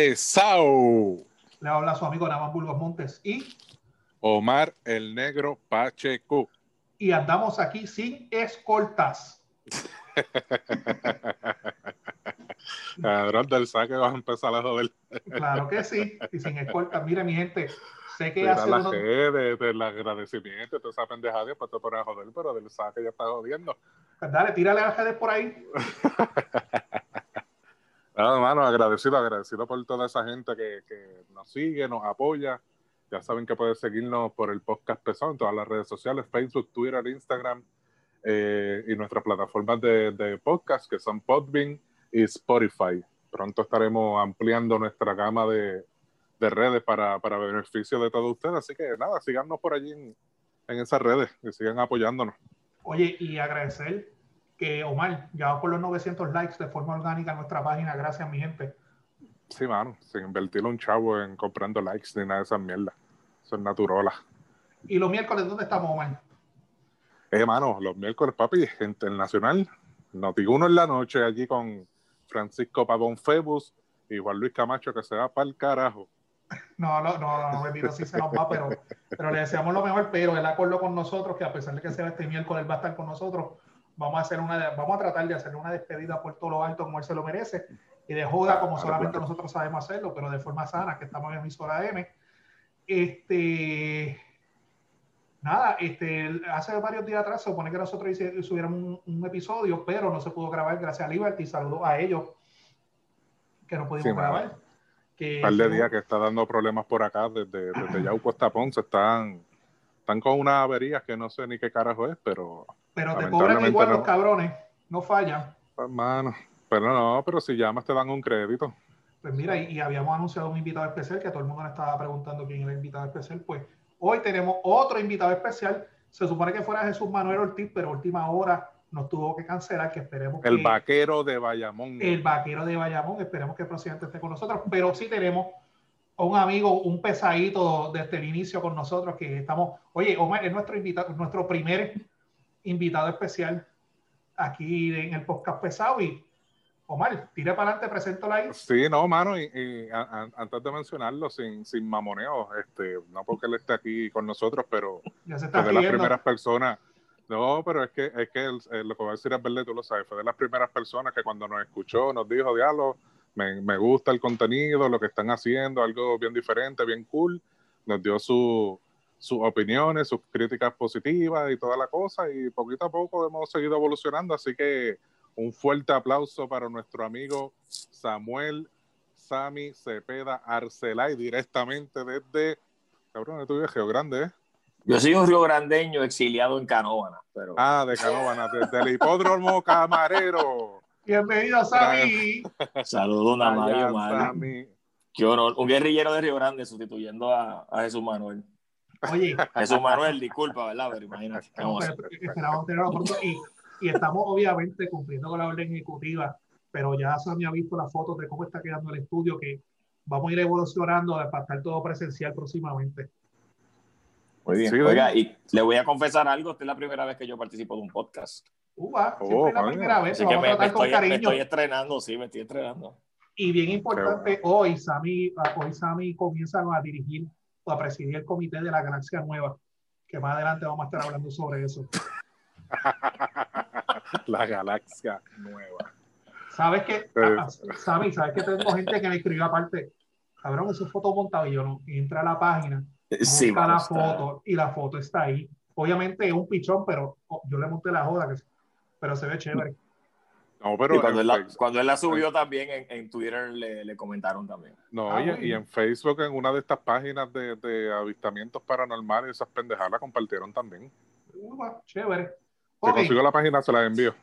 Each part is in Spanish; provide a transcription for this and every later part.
Pesao. Le habla su amigo Namán Burgos Montes y, Omar el Negro Pacheco. y andamos aquí sin escoltas. Cabrón del saque vas a empezar a joder. Claro que sí, y sin escoltas. Mire, mi gente, sé que hace la unos... redes, del agradecimiento, toda esa pendejada, después te pones a joder, pero del saque ya está jodiendo. Dale, tírale a redes por ahí. Nada, hermano, agradecido, agradecido por toda esa gente que, que nos sigue, nos apoya. Ya saben que pueden seguirnos por el podcast pesado en todas las redes sociales, Facebook, Twitter, Instagram eh, y nuestras plataformas de, de podcast que son Podbean y Spotify. Pronto estaremos ampliando nuestra gama de, de redes para, para beneficio de todos ustedes. Así que nada, síganos por allí en, en esas redes y sigan apoyándonos. Oye, y agradecer que Omar, ya vamos por los 900 likes de forma orgánica en nuestra página. Gracias, mi gente. Sí, mano, sin invertir un chavo en comprando likes ni nada de esas mierdas. Eso es naturola. Y los miércoles, ¿dónde estamos, Omar? Eh, mano, los miércoles, papi, internacional. Noti1 en la noche allí con Francisco Pavón Febus y Juan Luis Camacho que se va para el carajo. No, no, no, no, bendito, sí se nos va, pero, pero le deseamos lo mejor, pero él acordó con nosotros que a pesar de que sea este miércoles, él va a estar con nosotros. Vamos a hacer una, vamos a tratar de hacer una despedida por todo lo alto como él se lo merece y de joda como solamente nosotros sabemos hacerlo, pero de forma sana, que estamos en emisora M. Este, nada, este, hace varios días atrás se supone que nosotros subiéramos un, un episodio, pero no se pudo grabar gracias a Liberty. Saludos a ellos que no pudimos Sí, grabar. Que Un par de días que está dando problemas por acá, desde, desde Yauco hasta Ponce, están, están con unas averías que no sé ni qué carajo es, pero, Pero te cobran igual no. los cabrones, no fallan. hermano, pero no, pero si llamas te dan un crédito. Pues mira, y, y habíamos anunciado un invitado especial, que todo el mundo nos estaba preguntando quién era el invitado especial. Pues hoy tenemos otro invitado especial. Se supone que fuera Jesús Manuel Ortiz, pero a última hora nos tuvo que cancelar, que esperemos El que vaquero de Bayamón. el vaquero de Bayamón, esperemos que el presidente esté con nosotros, pero sí tenemos a un amigo, un pesadito desde el inicio con nosotros, que estamos, oye, Omar es nuestro invitado, nuestro primer invitado especial aquí en el podcast pesado y Omar, tire para adelante, preséntalo ahí. Sí, no, mano, y, y a- a- antes de mencionarlo, sin, sin mamoneo, este, no porque él esté aquí con nosotros, pero Ya se está fue de las primeras personas. No, pero es que, es que el- lo que voy a decir es verdad, tú lo sabes, fue de las primeras personas que cuando nos escuchó nos dijo, diálogo, me, me gusta el contenido, lo que están haciendo, algo bien diferente, bien cool. Nos dio su- sus opiniones, sus críticas positivas y toda la cosa, y poquito a poco hemos seguido evolucionando, así que un fuerte aplauso para nuestro amigo Samuel Sami Cepeda Arcelay, directamente desde, cabrón, de tu Río Grande, ¿eh? Yo soy un río grandeño exiliado en Canóvana, pero Ah, de Canóvana, desde el hipódromo camarero. Bienvenido, Sammy. saludo a Mario Mario. Sammy. Qué honor. Un guerrillero de Río Grande sustituyendo a, a Jesús Manuel. Oye, Jesús Manuel, disculpa, ¿verdad? Pero imagínate. ¿qué vamos a hacer? esperamos tenerlo pronto y, y estamos obviamente cumpliendo con la orden ejecutiva, pero ya Sammy ha visto las fotos de cómo está quedando el estudio, que vamos a ir evolucionando para estar todo presencial próximamente. Muy bien. Sí, Oiga, y le voy a confesar algo. Esta es la primera vez que yo participo de un podcast. Uva, Oh, siempre es la primera vez, Así que me, me estoy, me cariño. estoy estrenando, sí, me estoy estrenando. Y bien importante, hoy Sammy, hoy Sammy comienza a dirigir a presidir el comité de la Galaxia Nueva, que más adelante vamos a estar hablando sobre eso. La galaxia nueva. ¿Sabes qué? Eh. Ah, ah, Sammy, ¿sabes que tengo gente que me escribió aparte? Cabrón, eso es foto montada y yo no. Entra a la página, Sí, busca la foto y la foto está ahí. Obviamente es un pichón, pero oh, yo le monté la joda, que, pero se ve chévere. No, pero Y cuando, él la, Facebook- cuando él la subió también en, en Twitter le, le comentaron también. no, Ah, y, bueno. y en Facebook, en una de estas páginas de, de avistamientos paranormales, esas pendejadas la compartieron también. Uva, chévere. Si Ok, consigo la página, se la envío.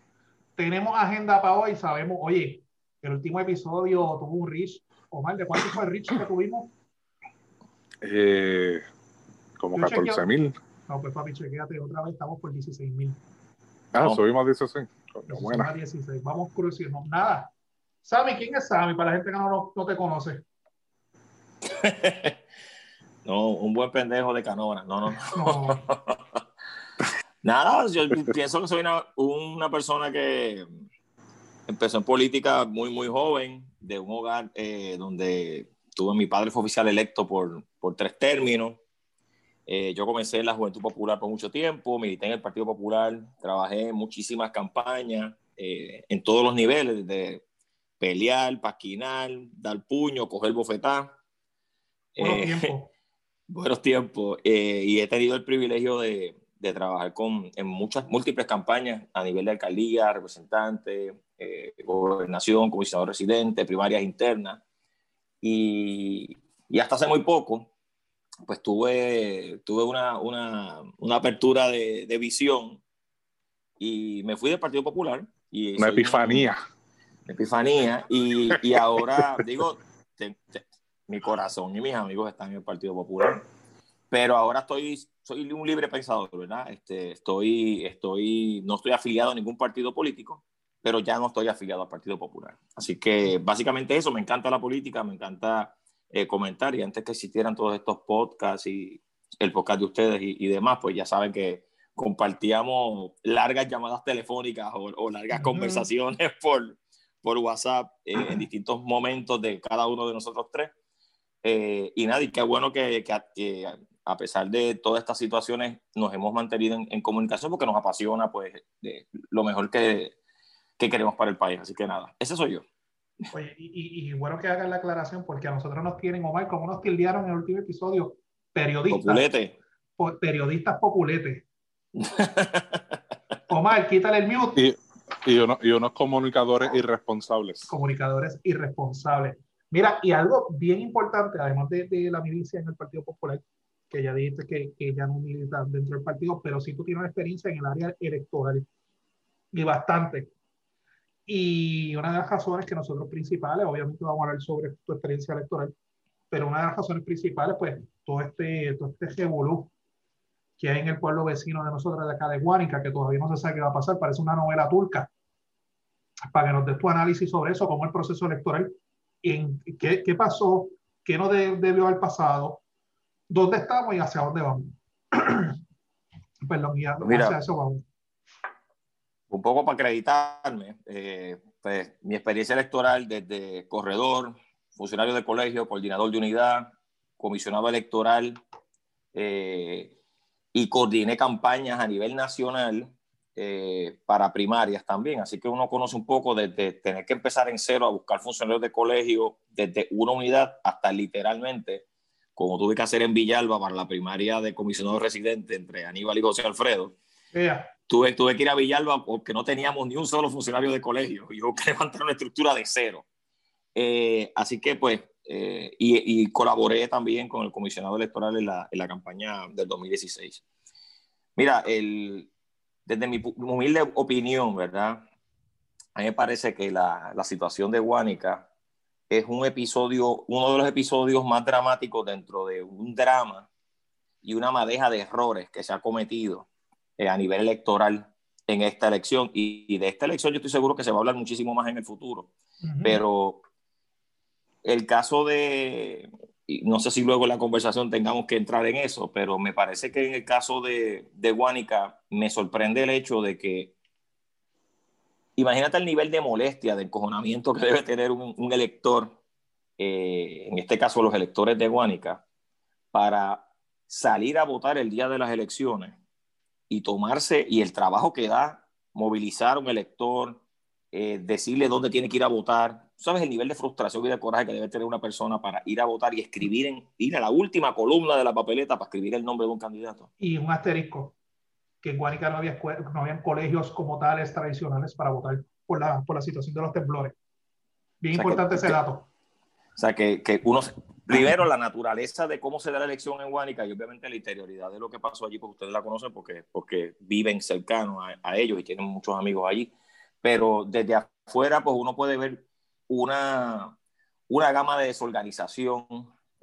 tenemos agenda para hoy. Sabemos, oye, el último episodio tuvo un reach. Omar, ¿de cuánto fue el reach que tuvimos? Eh, como Yo chequeo. 14 mil. No, pues papi, chequéate otra vez, estamos por 16 mil. Ah, No. subimos 16. Coño, buena. 16. Vamos cruzando. Nada. Sammy, ¿quién es Sammy? Para la gente que no, no, te conoce. No, un buen pendejo de. No, no, no. No, Nada, yo pienso que soy una, una persona que, empezó en política muy, muy joven, de un hogar eh, donde tuve mi padre fue oficial electo por, por tres términos. Eh, yo comencé en la Juventud Popular por mucho tiempo, milité en el Partido Popular, trabajé en muchísimas campañas, eh, en todos los niveles, de pelear, pasquinar, dar puño, coger bofetá. Buenos tiempos. buenos tiempos. y he tenido el privilegio de, de trabajar con, en muchas, múltiples campañas a nivel de alcaldía, representante, eh, gobernación, comisionado residente, primarias internas. Y, y, hasta hace muy poco, pues tuve, tuve una, una, una apertura de, de, visión y me fui del Partido Popular. Y una epifanía. Una epifanía. Y, y ahora, digo, mi corazón y mis amigos están en el Partido Popular pero ahora estoy, soy un libre pensador, ¿verdad? Este, estoy, estoy, no estoy afiliado a ningún partido político, pero ya no estoy afiliado al Partido Popular. Así que básicamente eso, me encanta la política, me encanta eh, comentar y antes que existieran todos estos podcasts y el podcast de ustedes y, demás, pues ya saben que compartíamos largas llamadas telefónicas o, largas conversaciones por, por WhatsApp eh, en distintos momentos de cada uno de nosotros tres. Eh, y nada, y qué bueno que, que, que, a pesar de todas estas situaciones, nos hemos mantenido en, comunicación porque nos apasiona pues de lo mejor que, que, queremos para el país. Así que nada, ese soy yo. Oye, y, y, bueno que hagan la aclaración porque a nosotros nos tienen, Omar, como nos tildearon en el último episodio, periodistas. Populete. periodistas populetes. Omar, quítale el mute. Y, y, uno, y unos comunicadores irresponsables. Comunicadores irresponsables. Mira, y algo bien importante, además de, de la milicia en el Partido Popular, que ya dijiste que, que ya no milita dentro del partido, pero sí tú tienes una experiencia en el área electoral y bastante. Y una de las razones que nosotros principales, obviamente vamos a hablar sobre tu experiencia electoral, pero una de las razones principales, pues todo este, todo este revolú que hay en el pueblo vecino de nosotros de acá de Guánica, que todavía no se sabe qué va a pasar, parece una novela turca, para que nos des tu análisis sobre eso, cómo el proceso electoral, en, qué, qué pasó, qué no debió haber pasado, dónde estamos y hacia dónde vamos. Perdón, Mira, hacia eso vamos. Un poco para acreditarme, eh, pues, mi experiencia electoral desde corredor, funcionario de colegio, coordinador de unidad, comisionado electoral eh, y coordiné campañas a nivel nacional eh, para primarias también. Así que uno conoce un poco desde tener que empezar en cero a buscar funcionarios de colegio, desde una unidad hasta literalmente como tuve que hacer en Villalba para la primaria de comisionado residente entre Aníbal y José Alfredo, tuve, tuve que ir a Villalba porque no teníamos ni un solo funcionario de colegio. Y yo que levantar una estructura de cero. Eh, así que pues, eh, y, colaboré también con el comisionado electoral en la, en la campaña del 2016. Mira, el, desde mi humilde opinión, ¿verdad? A mí me parece que la, la situación de Guánica es un episodio, uno de los episodios más dramáticos dentro de un drama y una madeja de errores que se ha cometido eh, a nivel electoral en esta elección. Y, de esta elección yo estoy seguro que se va a hablar muchísimo más en el futuro. Pero el caso de, no sé si luego en la conversación tengamos que entrar en eso, pero me parece que en el caso de, de Guánica me sorprende el hecho de que imagínate el nivel de molestia, de encojonamiento que debe tener un, elector, eh, en este caso los electores de Guánica, para salir a votar el día de las elecciones y tomarse, y el trabajo que da movilizar a un elector, eh, decirle dónde tiene que ir a votar. ¿Sabes el nivel de frustración y de coraje que debe tener una persona para ir a votar y escribir, en, ir a la última columna de la papeleta para escribir el nombre de un candidato? Y un asterisco que en Guanica no había, no habían colegios como tales tradicionales para votar por la, por la situación de los temblores. Bien importante ese dato. O sea, que, que, uno, primero la naturaleza de cómo se da la elección en Guanica y obviamente la interioridad de lo que pasó allí, porque ustedes la conocen porque, porque viven cercanos a, a ellos y tienen muchos amigos allí. Pero desde afuera, pues uno puede ver una, una gama de desorganización,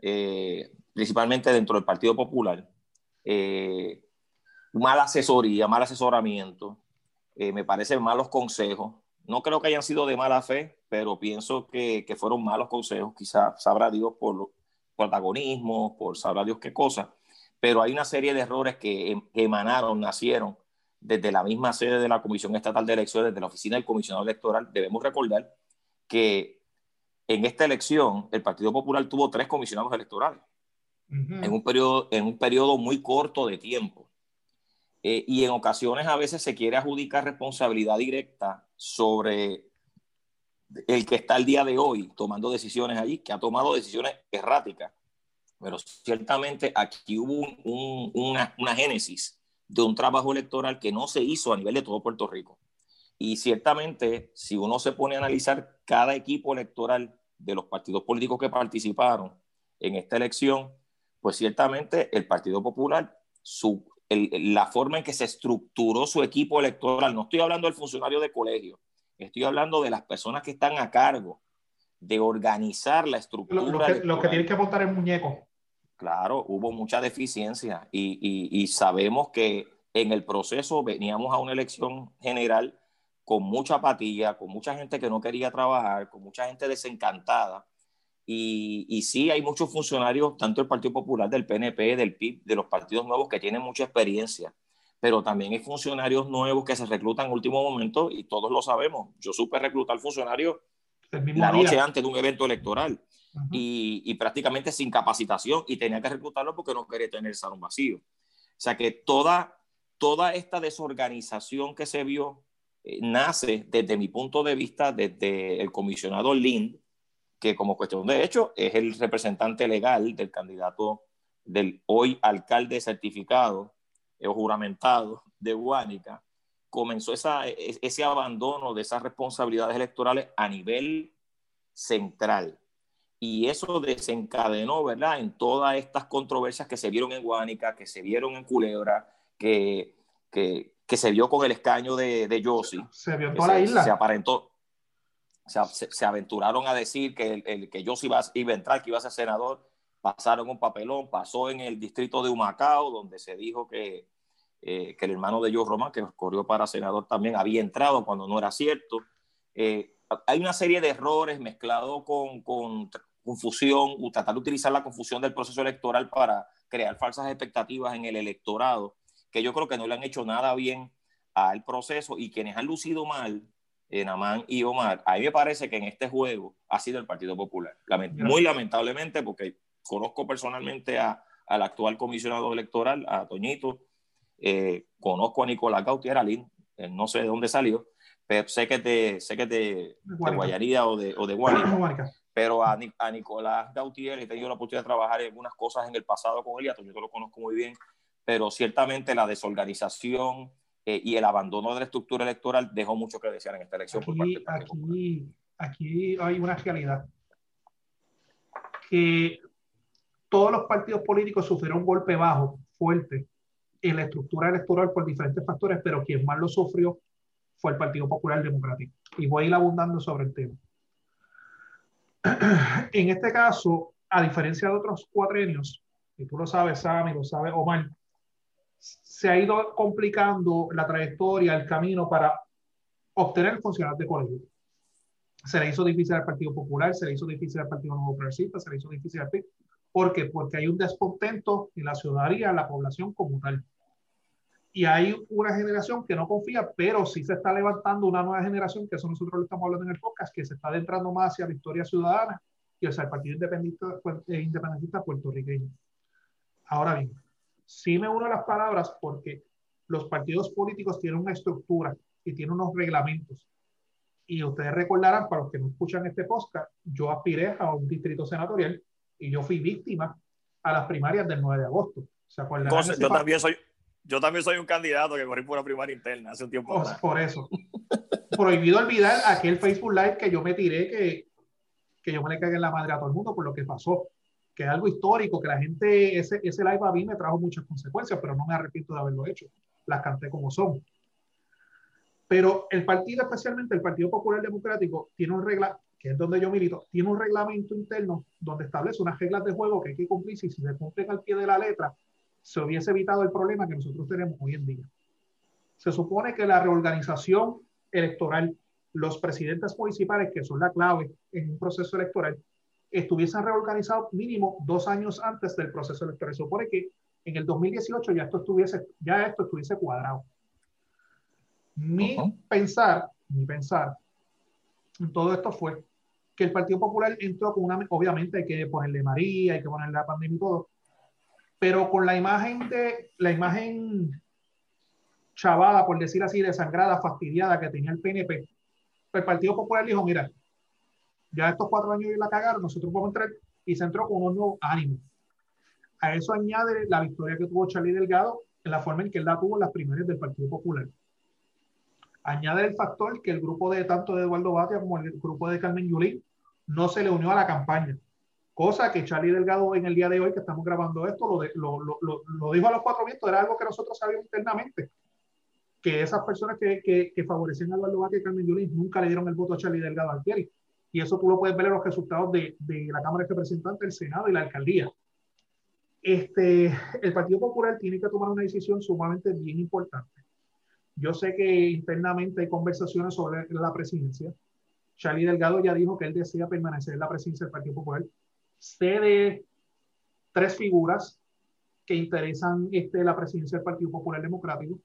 eh, principalmente dentro del Partido Popular, eh, mala asesoría, mal asesoramiento, eh, me parecen malos consejos. No creo que hayan sido de mala fe, pero pienso que, que fueron malos consejos, quizás sabrá Dios por protagonismo, por sabrá Dios qué cosa, pero hay una serie de errores que, em, emanaron, nacieron desde la misma sede de la Comisión Estatal de Elecciones, desde la oficina del comisionado electoral, debemos recordar que en esta elección el Partido Popular tuvo tres comisionados electorales en, un periodo, en un periodo muy corto de tiempo. Eh, y en ocasiones a veces se quiere adjudicar responsabilidad directa sobre el que está el día de hoy tomando decisiones allí, que ha tomado decisiones erráticas. Pero ciertamente aquí hubo una, una génesis de un trabajo electoral que no se hizo a nivel de todo Puerto Rico. Y ciertamente, si uno se pone a analizar cada equipo electoral de los partidos políticos que participaron en esta elección, pues ciertamente el Partido Popular, su, la forma en que se estructuró su equipo electoral, no estoy hablando del funcionario de colegio, estoy hablando de las personas que están a cargo de organizar la estructura. Lo, que, tienen que montar el muñeco. Claro, hubo mucha deficiencia y, y sabemos que en el proceso veníamos a una elección general con mucha apatía, con mucha gente que no quería trabajar, con mucha gente desencantada. Y, y sí, hay muchos funcionarios, tanto del Partido Popular, del PNP, del PIB, de los partidos nuevos que tienen mucha experiencia, pero también hay funcionarios nuevos que se reclutan en último momento y todos lo sabemos. Yo supe reclutar funcionarios la noche antes de un evento electoral y, y, prácticamente sin capacitación y tenía que reclutarlo porque no quería tener el salón vacío. O sea que toda, toda esta desorganización que se vio eh, nace desde mi punto de vista, desde el comisionado Lind, que como cuestión de hecho es el representante legal del candidato del hoy alcalde certificado o juramentado de Guánica, comenzó esa, ese abandono de esas responsabilidades electorales a nivel central. Y eso desencadenó, ¿verdad?, en todas estas controversias que se vieron en Guánica, que se vieron en Culebra, que, que, que se vio con el escaño de, de Yossi. Se vio en toda la isla. Se aparentó. Se, aventuraron a decir que, el, que Yossi iba, iba, a entrar, que iba a ser senador. Pasaron un papelón, pasó en el distrito de Humacao, donde se dijo que, eh, que el hermano de Joe Román, que corrió para senador también, había entrado cuando no era cierto. Eh, hay una serie de errores mezclados con, con confusión, tratar de utilizar la confusión del proceso electoral para crear falsas expectativas en el electorado que yo creo que no le han hecho nada bien al proceso y quienes han lucido mal, en Amán y Omar, a mí me parece que en este juego ha sido el Partido Popular. muy lamentablemente, porque conozco personalmente a, al actual comisionado electoral, a Toñito, eh, conozco a Nicolás Gautier Alín, no sé de dónde salió, pero sé que te, sé que te, de, Guayaría o de, o de Guayaría. Pero a, a, Nicolás Gautier he tenido la oportunidad de trabajar en algunas cosas en el pasado con él y a Toñito lo conozco muy bien pero ciertamente la desorganización eh, y el abandono de la estructura electoral dejó mucho que desear en esta elección. Aquí, aquí, aquí hay una realidad que todos los partidos políticos sufrieron un golpe bajo, fuerte, en la estructura electoral por diferentes factores, pero quien más lo sufrió fue el Partido Popular Democrático. Y voy a ir abundando sobre el tema. En este caso, a diferencia de otros cuatrenios, y tú lo sabes, Sammy, lo sabe Omar, se ha ido complicando la trayectoria, el camino para obtener funcionarios de colegio. Se le hizo difícil al Partido Popular, se le hizo difícil al Partido Nuevo Progresista, se le hizo difícil al PIB. ¿Por qué? Porque hay un descontento en la ciudadanía, en la población como tal. Y hay una generación que no confía, pero sí se está levantando una nueva generación, que eso nosotros lo estamos hablando en el podcast, que se está adentrando más hacia la historia ciudadana y hacia el Partido Independentista, eh, independentista puertorriqueño. Ahora bien, sí me uno a las palabras porque los partidos políticos tienen una estructura y tienen unos reglamentos. Y ustedes recordarán, para los que no escuchan este podcast, yo aspiré a un distrito senatorial y yo fui víctima a las primarias del 9 de agosto. yo, también soy, yo también soy un candidato que corrí por una primaria interna hace un tiempo. Por, por eso. Prohibido olvidar aquel Facebook Live que yo me tiré que, que yo me le cagué en la madre a todo el mundo por lo que pasó que es algo histórico, que la gente, ese, ese live a mí me trajo muchas consecuencias, pero no me arrepiento de haberlo hecho. Las canté como son. Pero el partido, especialmente el Partido Popular Democrático, tiene un regla, que es donde yo milito, tiene un reglamento interno donde establece unas reglas de juego que hay que cumplir. Si se cumplen al pie de la letra, se hubiese evitado el problema que nosotros tenemos hoy en día. Se supone que la reorganización electoral, los presidentes municipales, que son la clave en un proceso electoral, estuviesen reorganizados mínimo dos años antes del proceso electoral. Supone que en el 2018 ya esto estuviese, ya esto estuviese cuadrado. Mi pensar, mi pensar en todo esto fue que el Partido Popular entró con una, obviamente hay que ponerle María, hay que ponerle la pandemia y todo, pero con la imagen de, la imagen chavada, por decir así, desangrada, fastidiada que tenía el PNP, el Partido Popular dijo, mira, ya estos cuatro años la cagaron, nosotros podemos entrar y se entró con un nuevo ánimo. A eso añade la victoria que tuvo Charlie Delgado en la forma en que él la tuvo en las primarias del Partido Popular. Añade el factor que el grupo de tanto de Eduardo Batia como el grupo de Carmen Yulín no se le unió a la campaña. Cosa que Charlie Delgado en el día de hoy que estamos grabando esto lo, lo, lo, lo dijo a los cuatro vientos, era algo que nosotros sabíamos internamente, que esas personas que, que, que favorecían a Eduardo Batia y Carmen Yulín nunca le dieron el voto a Charlie Delgado Altieri. Y eso tú lo puedes ver en los resultados de, de la Cámara de Representantes, el Senado y la Alcaldía. Este, el Partido Popular tiene que tomar una decisión sumamente bien importante. Yo sé que internamente hay conversaciones sobre la presidencia. Charlie Delgado ya dijo que él desea permanecer en la presidencia del Partido Popular. Sé de tres figuras que interesan este, la presidencia del Partido Popular Democrático.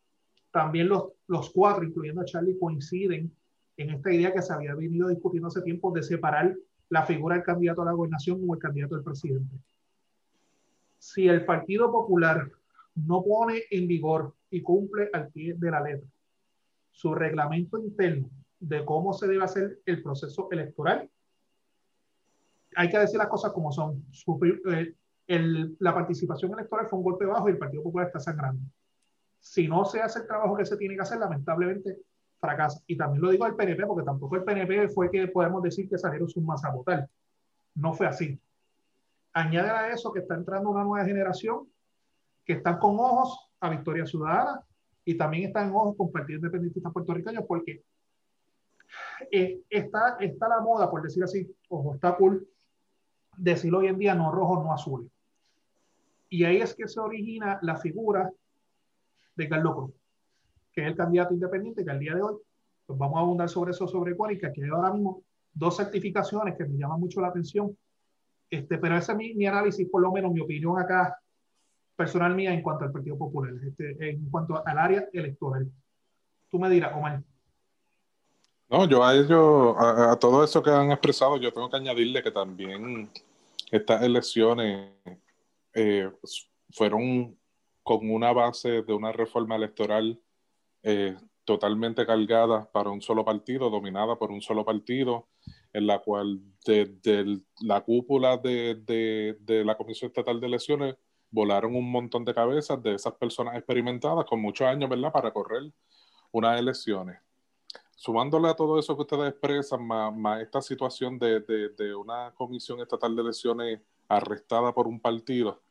También los, los cuatro, incluyendo a Charlie, coinciden en esta idea que se había venido discutiendo hace tiempo de separar la figura del candidato a la gobernación como el candidato del presidente. Si el Partido Popular no pone en vigor y cumple al pie de la letra su reglamento interno de cómo se debe hacer el proceso electoral, hay que decir las cosas como son. Eh, la participación electoral fue un golpe bajo y el Partido Popular está sangrando. Si no se hace el trabajo que se tiene que hacer, lamentablemente fracasa. Y también lo digo al PNP, porque tampoco el PNP fue que podemos decir que salieron sus masa a. No fue así. Añade a eso que está entrando una nueva generación que están con ojos a Victoria Ciudadana y también están en ojos con partidos independentistas puertorriqueños porque eh, está, está la moda, por decir así, ojo, está cool decir hoy en día no rojo, no azul. Y ahí es que se origina la figura de Carlos Cruz que es el candidato independiente, que al día de hoy, pues vamos a abundar sobre eso, sobre y que hay ahora mismo dos certificaciones que me llaman mucho la atención. Este, pero ese es mi, mi análisis, por lo menos mi opinión acá, personal mía, en cuanto al Partido Popular, este, en cuanto al área electoral. Tú me dirás, Omar. No, yo a ellos, a, todo eso que han expresado, yo tengo que añadirle que también estas elecciones eh, fueron con una base de una reforma electoral eh, totalmente cargada para un solo partido, dominada por un solo partido, en la cual desde la cúpula de, de, la Comisión Estatal de Elecciones volaron un montón de cabezas de esas personas experimentadas con muchos años, ¿verdad?, para correr unas elecciones. Sumándole a todo eso que ustedes expresan, más, esta situación de, de, una comisión estatal de elecciones arrestada por un partido,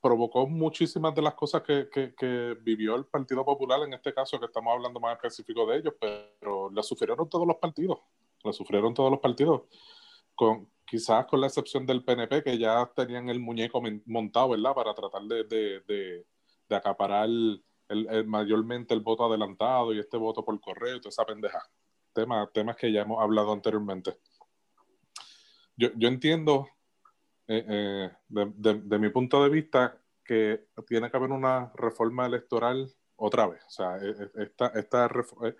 provocó muchísimas de las cosas que, que, vivió el Partido Popular, en este caso que estamos hablando más específico de ellos, pero la sufrieron todos los partidos, la sufrieron todos los partidos, con, quizás con la excepción del PNP, que ya tenían el muñeco montado, ¿verdad?, para tratar de, de, de, acaparar el, el, mayormente el voto adelantado y este voto por correo y toda esa pendeja. Tema, temas que ya hemos hablado anteriormente. Yo, yo entiendo eh, eh, de, mi punto de vista, que tiene que haber una reforma electoral otra vez. O sea, e, e, esta, esta eh,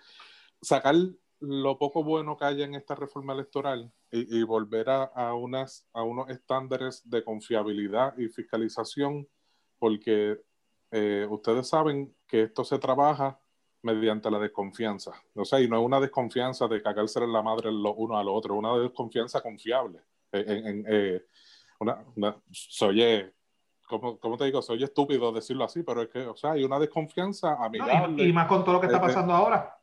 sacar lo poco bueno que haya en esta reforma electoral y, volver a, a, unas, a unos estándares de confiabilidad y fiscalización, porque ustedes saben que esto se trabaja mediante la desconfianza. O sea, y no es una desconfianza de cagarse en la madre los uno al otro, es una desconfianza confiable. En, en, una, soy, eh, como, te digo, soy estúpido decirlo así, pero es que, o sea, hay una desconfianza amigable. y, más con todo lo que está eh, eh, pasando ahora.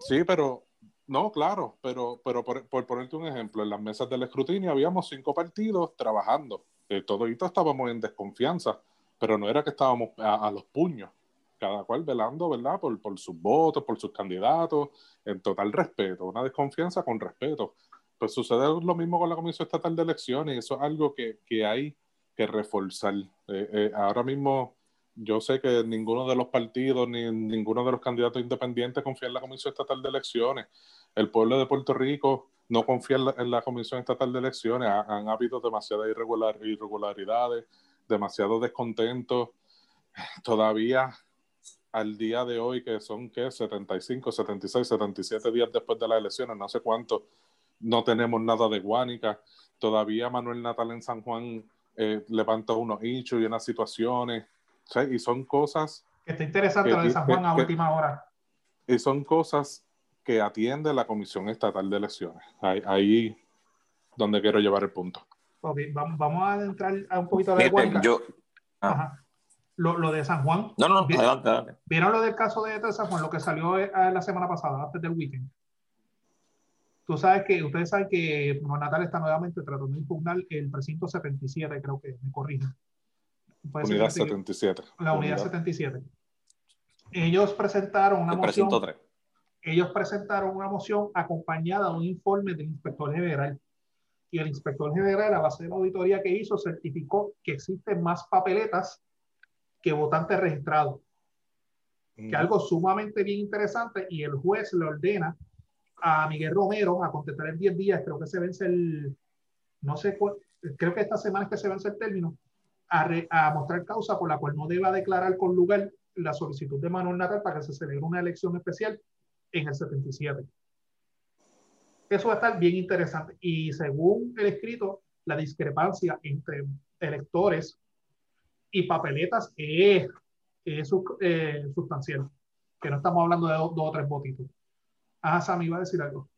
Sí, pero, no, claro, pero, pero por, ponerte un ejemplo, en las mesas del escrutinio habíamos cinco partidos trabajando. Eh, todos estábamos en desconfianza, pero no era que estábamos a, los puños cada cual velando, ¿verdad? Por, por, sus votos, por sus candidatos, en total respeto, una desconfianza con respeto pues sucede lo mismo con la Comisión Estatal de Elecciones, eso es algo que, que hay que reforzar. Eh, eh, ahora mismo yo sé que ninguno de los partidos ni ninguno de los candidatos independientes confía en la Comisión Estatal de Elecciones. El pueblo de Puerto Rico no confía en la, Comisión Estatal de Elecciones. han habido demasiadas irregular, irregularidades, demasiado descontento. Todavía al día de hoy, que son ¿qué? 75, 76, 77 días después de las elecciones, no sé cuánto, no tenemos nada de Guánica. Todavía Manuel Natal en San Juan eh, levanta unos hinchos y unas situaciones. Y son cosas. Que está interesante lo de San Juan a última hora. Y son cosas que atiende la Comisión Estatal de Elecciones. Ahí, ahí donde quiero llevar el punto. Ok, vamos, vamos a entrar a un poquito de Guánica. Yo, ah. Ajá lo, de San Juan. No, no, adelante, ¿Vieron lo del caso de, San Juan, lo que salió eh, la semana pasada, antes del weekend? Tú sabes que, ustedes saben que Natal está nuevamente tratando de impugnar el precinto 77, creo que me corrigen. Unidad 77. La unidad, 77. Ellos presentaron una moción. Ellos presentaron una moción acompañada de un informe del inspector general. Y el inspector general, a base de la auditoría que hizo, certificó que existen más papeletas que votante registrado. Que algo sumamente bien interesante y el juez le ordena a Miguel Romero a contestar en 10 días, creo que se vence el, no sé creo que esta semana es que se vence el término, a, a, mostrar causa por la cual no deba declarar con lugar la solicitud de Manuel Natal para que se celebre una elección especial en el 77. Eso va a estar bien interesante. Y según el escrito, la discrepancia entre electores y papeletas es, es eh, sustancial, que no estamos hablando de dos, o tres votitos. Ah, Sam, iba a decir algo.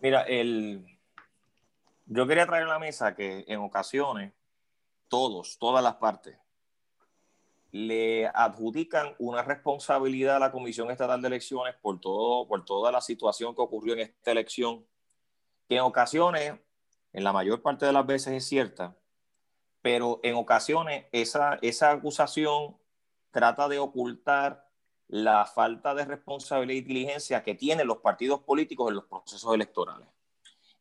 Mira, el... yo quería traer a la mesa que en ocasiones todos, todas las partes, le adjudican una responsabilidad a la Comisión Estatal de Elecciones por, todo, por toda la situación que ocurrió en esta elección, que en ocasiones en la mayor parte de las veces es cierta, pero en ocasiones esa, esa acusación trata de ocultar la falta de responsabilidad y diligencia que tienen los partidos políticos en los procesos electorales.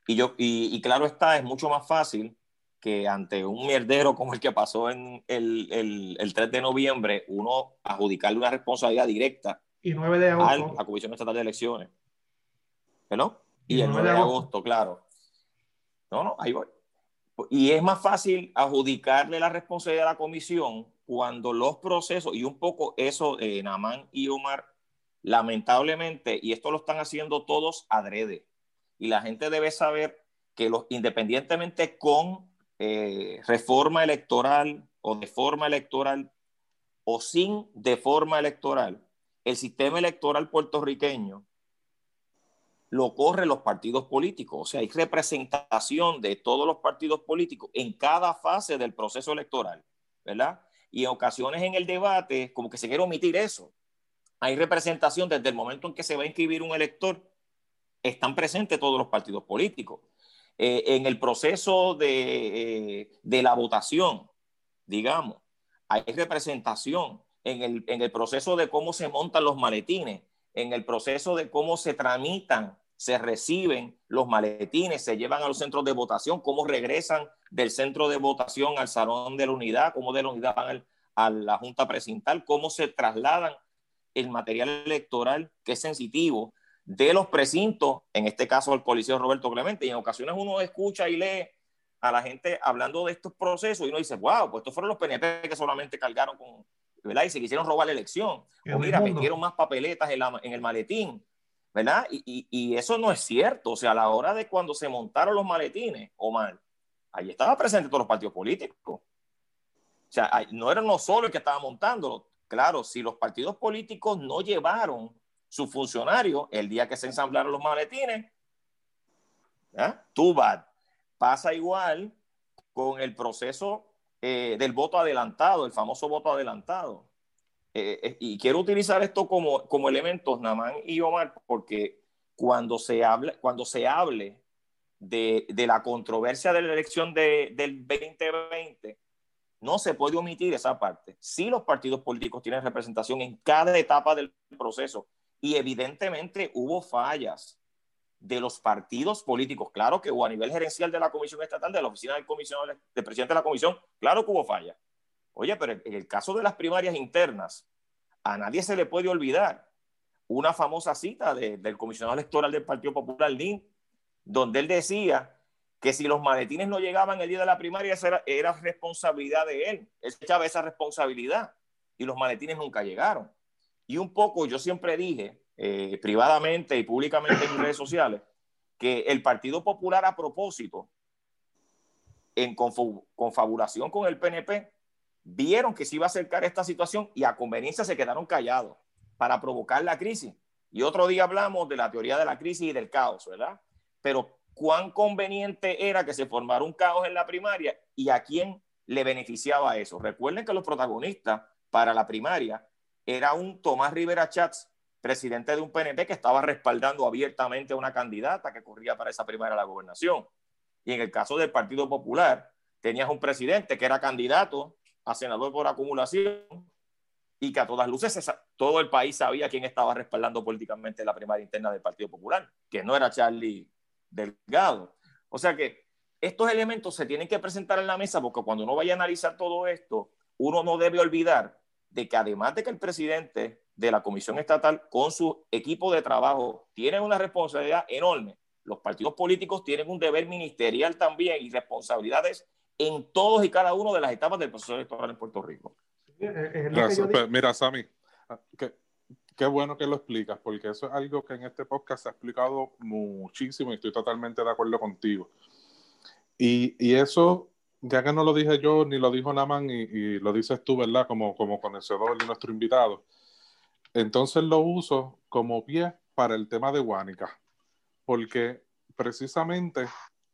Y, yo, y, claro está, es mucho más fácil que ante un mierdero como el que pasó en el, el, el 3 de noviembre, uno adjudicarle una responsabilidad directa y 9 de agosto. a la Comisión Estatal de Elecciones. ¿No? Y, el 9 de agosto, claro. No, no, ahí voy. Y es más fácil adjudicarle la responsabilidad a la comisión cuando los procesos, y un poco eso, eh, Namán y Omar, lamentablemente, y esto lo están haciendo todos adrede, y la gente debe saber que los, independientemente con eh, reforma electoral o de forma electoral o sin de forma electoral, el sistema electoral puertorriqueño lo corren los partidos políticos. O sea, hay representación de todos los partidos políticos en cada fase del proceso electoral, ¿verdad? Y en ocasiones en el debate, como que se quiere omitir eso. Hay representación desde el momento en que se va a inscribir un elector, están presentes todos los partidos políticos. Eh, en el proceso de, eh, de, la votación, digamos, hay representación en el, en el proceso de cómo se montan los maletines, en el proceso de cómo se tramitan se reciben los maletines, se llevan a los centros de votación, cómo regresan del centro de votación al salón de la unidad, cómo de la unidad van a la junta precintal, cómo se trasladan el material electoral que es sensitivo de los precintos, en este caso el policía Roberto Clemente, y en ocasiones uno escucha y lee a la gente hablando de estos procesos y uno dice, wow, pues estos fueron los PNP que solamente cargaron con, ¿verdad? Y se quisieron robar la elección. O mira, metieron más papeletas en, en el maletín ¿verdad? Y, eso no es cierto. O sea, a la hora de cuando se montaron los maletines, Omar, ahí estaba presente todos los partidos políticos. O sea, no era no solo el que estaba montándolo. Claro, si los partidos políticos no llevaron sus funcionarios el día que se ensamblaron los maletines, tú bad. Pasa igual con el proceso eh, del voto adelantado, el famoso voto adelantado. Eh, eh, y quiero utilizar esto como, como elementos, Namán y Omar, porque cuando se hable, cuando se hable de, de la controversia de la elección de, del 2020, no se puede omitir esa parte. Sí los partidos políticos tienen representación en cada etapa del proceso y evidentemente hubo fallas de los partidos políticos. Claro que hubo a nivel gerencial de la Comisión Estatal, de la Oficina del, Comisionado, del Presidente de la Comisión, claro que hubo fallas. Oye, pero en el caso de las primarias internas, a nadie se le puede olvidar una famosa cita del comisionado electoral del Partido Popular, Lin, donde él decía que si los maletines no llegaban el día de la primaria, era, responsabilidad de él. Él echaba esa responsabilidad y los maletines nunca llegaron. Y un poco, yo siempre dije, eh, privadamente y públicamente en redes sociales, que el Partido Popular a propósito, en confabulación con el PNP, vieron que se iba a acercar esta situación y a conveniencia se quedaron callados para provocar la crisis. Y otro día hablamos de la teoría de la crisis y del caos, ¿verdad? Pero cuán conveniente era que se formara un caos en la primaria y a quién le beneficiaba eso. Recuerden que los protagonistas para la primaria era un Tomás Rivera Chats, presidente de un PNP que estaba respaldando abiertamente a una candidata que corría para esa primaria a la gobernación. Y en el caso del Partido Popular, tenías un presidente que era candidato a senador por acumulación y que a todas luces todo el país sabía quién estaba respaldando políticamente la primaria interna del Partido Popular, que no era Charlie Delgado. O sea que estos elementos se tienen que presentar en la mesa porque cuando uno vaya a analizar todo esto, uno no debe olvidar de que además de que el presidente de la Comisión Estatal con su equipo de trabajo tiene una responsabilidad enorme, los partidos políticos tienen un deber ministerial también y responsabilidades en todos y cada uno de las etapas del proceso electoral en Puerto Rico. Pues, mira, Sammy, ah, qué bueno que lo explicas, porque eso es algo que en este podcast se ha explicado muchísimo y estoy totalmente de acuerdo contigo. Y, y eso, ya que no lo dije yo, ni lo dijo Naman, y, y lo dices tú, ¿verdad? Como, como conocedor de nuestro invitado. Entonces lo uso como pie para el tema de Guánica, porque precisamente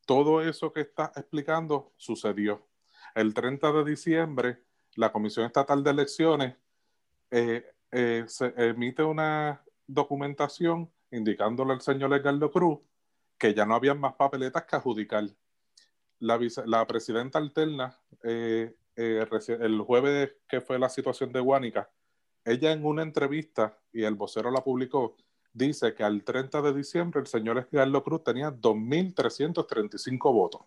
todo eso que estás explicando sucedió. El 30 de diciembre, la Comisión Estatal de Elecciones eh, eh, emite una documentación indicándole al señor Edgardo Cruz que ya no había más papeletas que adjudicar. La, presidenta alterna, eh, el jueves que fue la situación de Guánica, ella en una entrevista, y el vocero la publicó, dice que al 30 de diciembre el señor Edgardo Cruz tenía 2.335 votos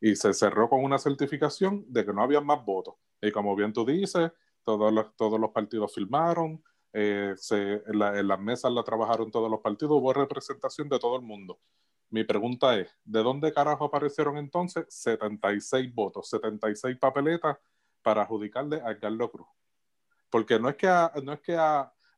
y se cerró con una certificación de que no había más votos. Y como bien tú dices, todos los, todos los partidos firmaron, eh, en, las mesas la trabajaron todos los partidos, hubo representación de todo el mundo. Mi pregunta es, ¿de dónde carajo aparecieron entonces 76 votos, 76 papeletas para adjudicarle a Carlos Cruz? Porque no es que no es que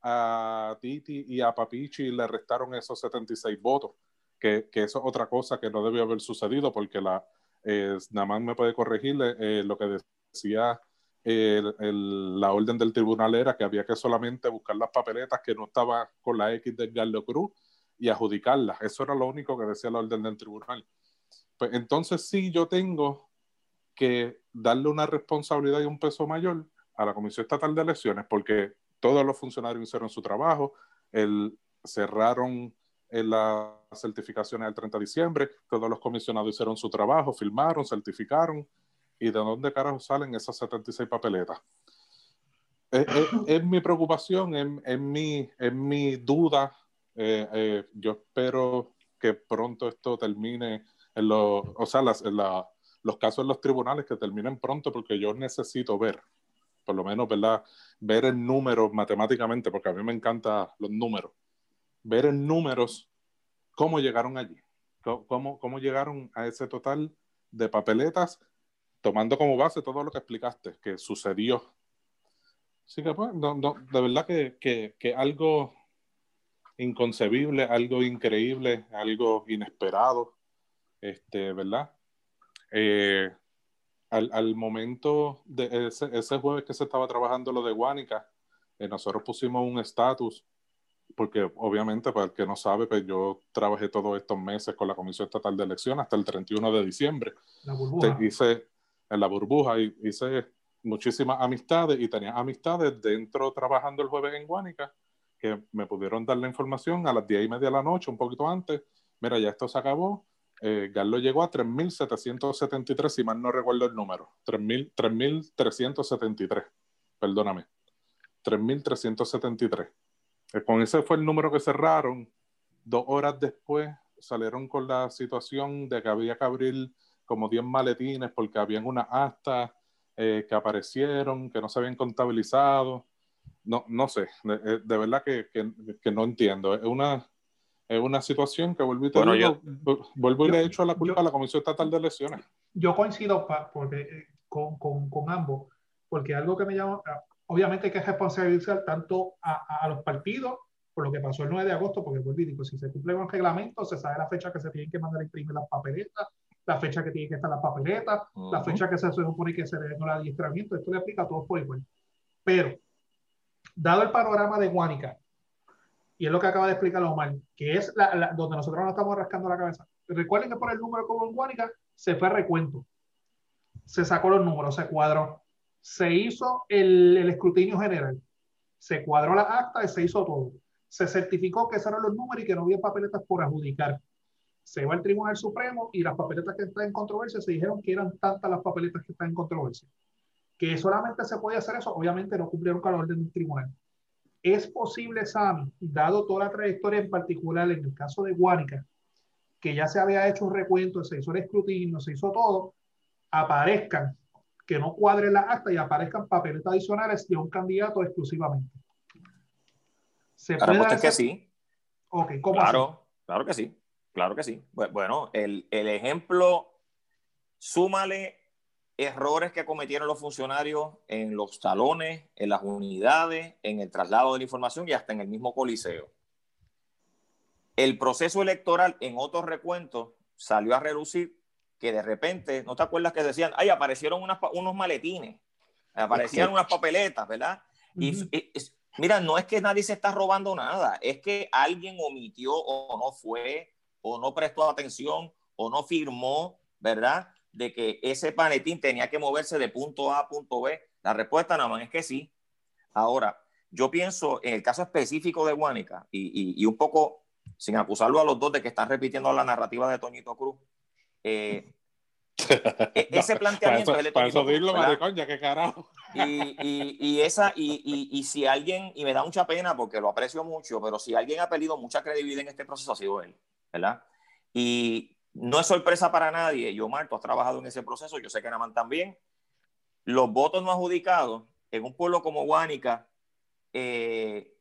a Titi y a Papichi le restaron esos 76 votos, que, que, eso es otra cosa que no debió haber sucedido, porque la, eh, nada más me puede corregirle eh, lo que decía la orden del tribunal era que había que solamente buscar las papeletas que no estaba con la X de Garlo Cruz y adjudicarlas. Eso era lo único que decía la orden del tribunal. Pues entonces sí yo tengo que darle una responsabilidad y un peso mayor a la Comisión Estatal de Elecciones porque todos los funcionarios hicieron su trabajo, el, cerraron en las certificaciones el 30 de diciembre, todos los comisionados hicieron su trabajo, filmaron, certificaron, y de dónde carajo salen esas 76 papeletas. Es, mi preocupación, es, mi, es mi duda. Eh, eh, yo espero que pronto esto termine en los, o sea, los casos en los tribunales que terminen pronto porque yo necesito ver, por lo menos, ¿verdad? Ver en números matemáticamente, porque a mí me encantan los números. Ver en números cómo llegaron allí, cómo, cómo llegaron a ese total de papeletas tomando como base todo lo que explicaste, que sucedió. Así que, pues, de verdad que, que, algo inconcebible, algo increíble, algo inesperado, este, ¿verdad? Eh, al, momento de ese, ese, jueves que se estaba trabajando lo de Guánica, eh, nosotros pusimos un estatus, porque obviamente, para el que no sabe, pues yo trabajé todos estos meses con la Comisión Estatal de Elecciones hasta el 31 de diciembre. La hice, en la burbuja y hice muchísimas amistades y tenía amistades dentro trabajando el jueves en Guánica que me pudieron dar la información a las 10 y media de la noche, un poquito antes. Mira, ya esto se acabó. Eh, Garlo llegó a 3.773, si mal no recuerdo el número. 3.373, perdóname. 3.373. Eh, con ese fue el número que cerraron. Dos horas después salieron con la situación de que había que abrir como 10 maletines porque habían unas actas eh, que aparecieron, que no se habían contabilizado. No, no sé, de, eh, verdad que, que, no entiendo. Es una, es una situación que vuelvo y te digo, vuelvo y le echo la culpa a la Comisión Estatal de Elecciones. Yo coincido porque, eh, con, con, con, ambos, porque algo que me llama, obviamente hay que responsabilizar tanto a, a, los partidos por lo que pasó el 9 de agosto, porque vuelvo y digo, si se cumple con reglamento, se sabe la fecha que se tienen que mandar a imprimir las papeletas, la fecha que tienen que estar las papeletas, la fecha que se supone que se debe el adiestramiento, esto le aplica a todos por igual. Pero, dado el panorama de Guánica, y es lo que acaba de explicar Omar, que es la, donde nosotros nos estamos rascando la cabeza. Recuerden que por el número como en Guánica se fue recuento. Se sacó los números, se cuadró. Se hizo el, el escrutinio general. Se cuadró la acta y se hizo todo. Se certificó que esos eran los números y que no había papeletas por adjudicar. Se va al Tribunal Supremo y las papeletas que están en controversia se dijeron que eran tantas las papeletas que están en controversia. Que solamente se podía hacer eso, obviamente no cumplieron con la orden del tribunal es posible, Sam, dado toda la trayectoria en particular en el caso de Guánica, que ya se había hecho un recuento, se hizo el escrutinio, se hizo todo, aparezcan, que no cuadren la acta y aparezcan papeles adicionales de un candidato exclusivamente. ¿Se es que sí. Okay, ¿cómo claro, claro que sí. Claro que sí. Bueno, el, el ejemplo, súmale errores que cometieron los funcionarios en los salones, en las unidades, en el traslado de la información y hasta en el mismo coliseo. El proceso electoral en otros recuentos salió a reducir que de repente, ¿no te acuerdas que decían, ay, aparecieron unos maletines, aparecían unas papeletas, ¿verdad? Y, mira, no es que nadie se está robando nada, es que alguien omitió o no fue, o no prestó atención, o no firmó, ¿verdad? De que ese panetín tenía que moverse de punto A a punto B? La respuesta nada más es que sí. Ahora, yo pienso en el caso específico de Guánica y, y, un poco sin acusarlo a los dos de que están repitiendo la narrativa de Toñito Cruz. Eh, e, ese planteamiento para eso, eso dirlo, maricón, ya que carajo. Y, y, y esa, y, y, si alguien, y me da mucha pena porque lo aprecio mucho, pero si alguien ha perdido mucha credibilidad en este proceso ha sido él, ¿verdad? Y, no es sorpresa para nadie, yo, Marto, has trabajado en ese proceso, yo sé que Naman también. Los votos no adjudicados en un pueblo como Guánica, eh,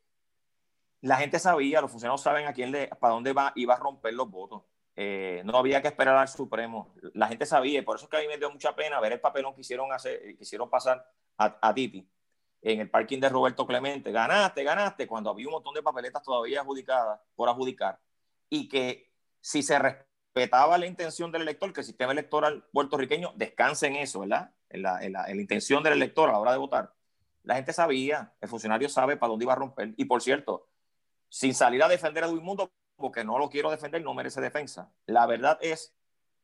la gente sabía, los funcionarios saben a quién le, para dónde va, iba a romper los votos. Eh, no había que esperar al Supremo. La gente sabía, y por eso es que a mí me dio mucha pena ver el papelón que hicieron, hacer, quisieron pasar a, a Titi en el parking de Roberto Clemente. Ganaste, ganaste, cuando había un montón de papeletas todavía adjudicadas por adjudicar. Y que si se respetaba la intención del elector, que el sistema electoral puertorriqueño descanse en eso, ¿verdad? En la, en la, intención del elector a la hora de votar. La gente sabía, el funcionario sabe para dónde iba a romper. Y por cierto, sin salir a defender a Edwin Mundo, porque no lo quiero defender, no merece defensa. La verdad es,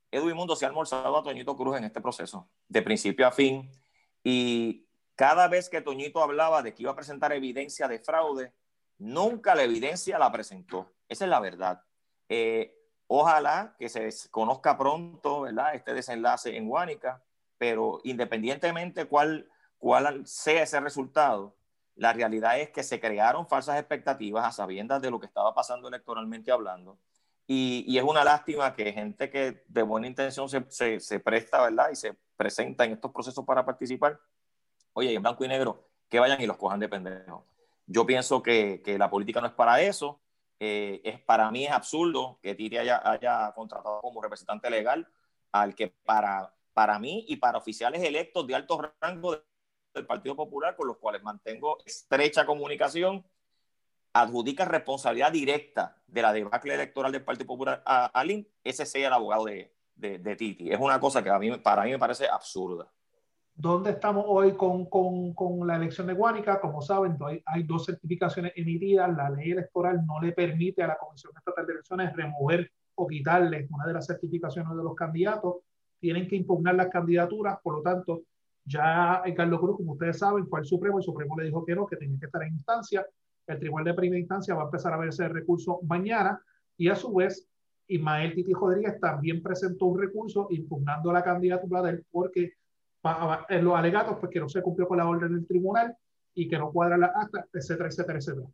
Edwin Mundo se ha almorzado a Toñito Cruz en este proceso, de principio a fin. Y cada vez que Toñito hablaba de que iba a presentar evidencia de fraude, nunca la evidencia la presentó. Esa es la verdad. Eh, Ojalá que se conozca pronto, ¿verdad? Este desenlace en Guánica, pero independientemente cuál, cuál sea ese resultado, la realidad es que se crearon falsas expectativas a sabiendas de lo que estaba pasando electoralmente hablando. Y, y es una lástima que gente que de buena intención se, se, se, presta, ¿verdad? Y se presenta en estos procesos para participar, oye, en blanco y negro, que vayan y los cojan de pendejo. Yo pienso que, que la política no es para eso eh, es, para mí es absurdo que Titi haya, contratado como representante legal al que para, para mí y para oficiales electos de alto rango del Partido Popular, con los cuales mantengo estrecha comunicación, adjudica responsabilidad directa de la debacle electoral del Partido Popular a, a ese sea el abogado de, de, de, Titi. Es una cosa que a mí, para mí me parece absurda. ¿Dónde estamos hoy con, con, con, la elección de Guánica? Como saben, hay, hay, dos certificaciones emitidas. La ley electoral no le permite a la Comisión Estatal de Elecciones remover o quitarle una de las certificaciones de los candidatos. Tienen que impugnar las candidaturas. Por lo tanto, ya Carlos Cruz, como ustedes saben, fue al Supremo. El Supremo le dijo que no, que tenía que estar en instancia. El Tribunal de Primera Instancia va a empezar a ver ese recurso mañana. Y a su vez, Ismael Titi Rodríguez también presentó un recurso impugnando la candidatura de él porque en los alegatos pues que no se cumplió con la orden del tribunal y que no cuadra la acta, etcétera, etcétera, etcétera.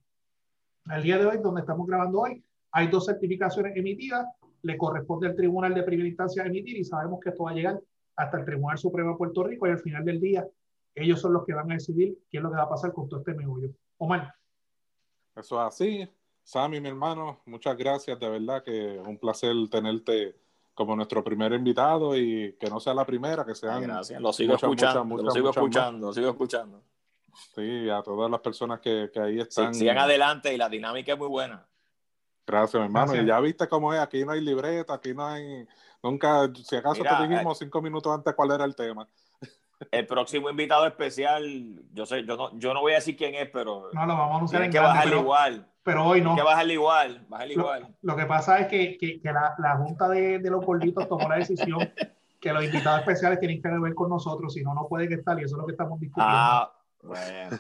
Al día de hoy, donde estamos grabando hoy, hay dos certificaciones emitidas, le corresponde al tribunal de primera instancia emitir y sabemos que esto va a llegar hasta el Tribunal Supremo de Puerto Rico y al final del día ellos son los que van a decidir qué es lo que va a pasar con todo este meollo. Omar. Eso es así. Sammy, mi hermano, muchas gracias, de verdad que es un placer tenerte como nuestro primer invitado y que no sea la primera, que sean. gracias, lo sigo escuchando, lo sigo escuchando, lo sigo escuchando. Sí, a todas las personas que, que ahí están. Sí, sigan adelante y la dinámica es muy buena. Gracias, mi hermano. Y ya viste cómo es, aquí no hay libreta, aquí no hay. Nunca, si acaso te dijimos eh, cinco minutos antes cuál era el tema. El próximo invitado especial, yo sé, yo no, yo no voy a decir quién es, pero. No, lo vamos a anunciar en que bajar igual. Pero hoy no. que bajarle igual, bajarle igual. Lo que pasa es que, que, que la, la, Junta de, de los Gorditos tomó la decisión que los invitados especiales tienen que ver con nosotros, si no, no pueden estar, y eso es lo que estamos discutiendo. Ah, bueno,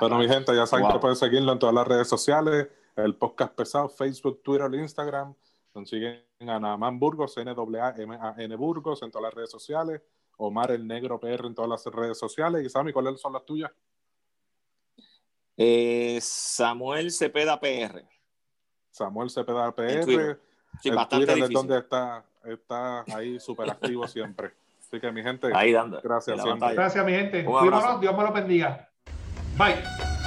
bueno, mi gente, ya saben que pueden seguirlo en todas las redes sociales, el podcast pesado, Facebook, Twitter, Instagram. Consiguen a Naman Burgos, N-A-M-A-N Burgos en todas las redes sociales. Omar el Negro PR en todas las redes sociales. Y Sammy, ¿cuáles son las tuyas? Eh, Samuel Cepeda PR. Samuel Cepeda PR. Sí, bastante difícil. donde está, está ahí súper activo siempre. Así que mi gente, ahí dando, gracias siempre. Gracias mi gente. Dios me lo bendiga. Bye.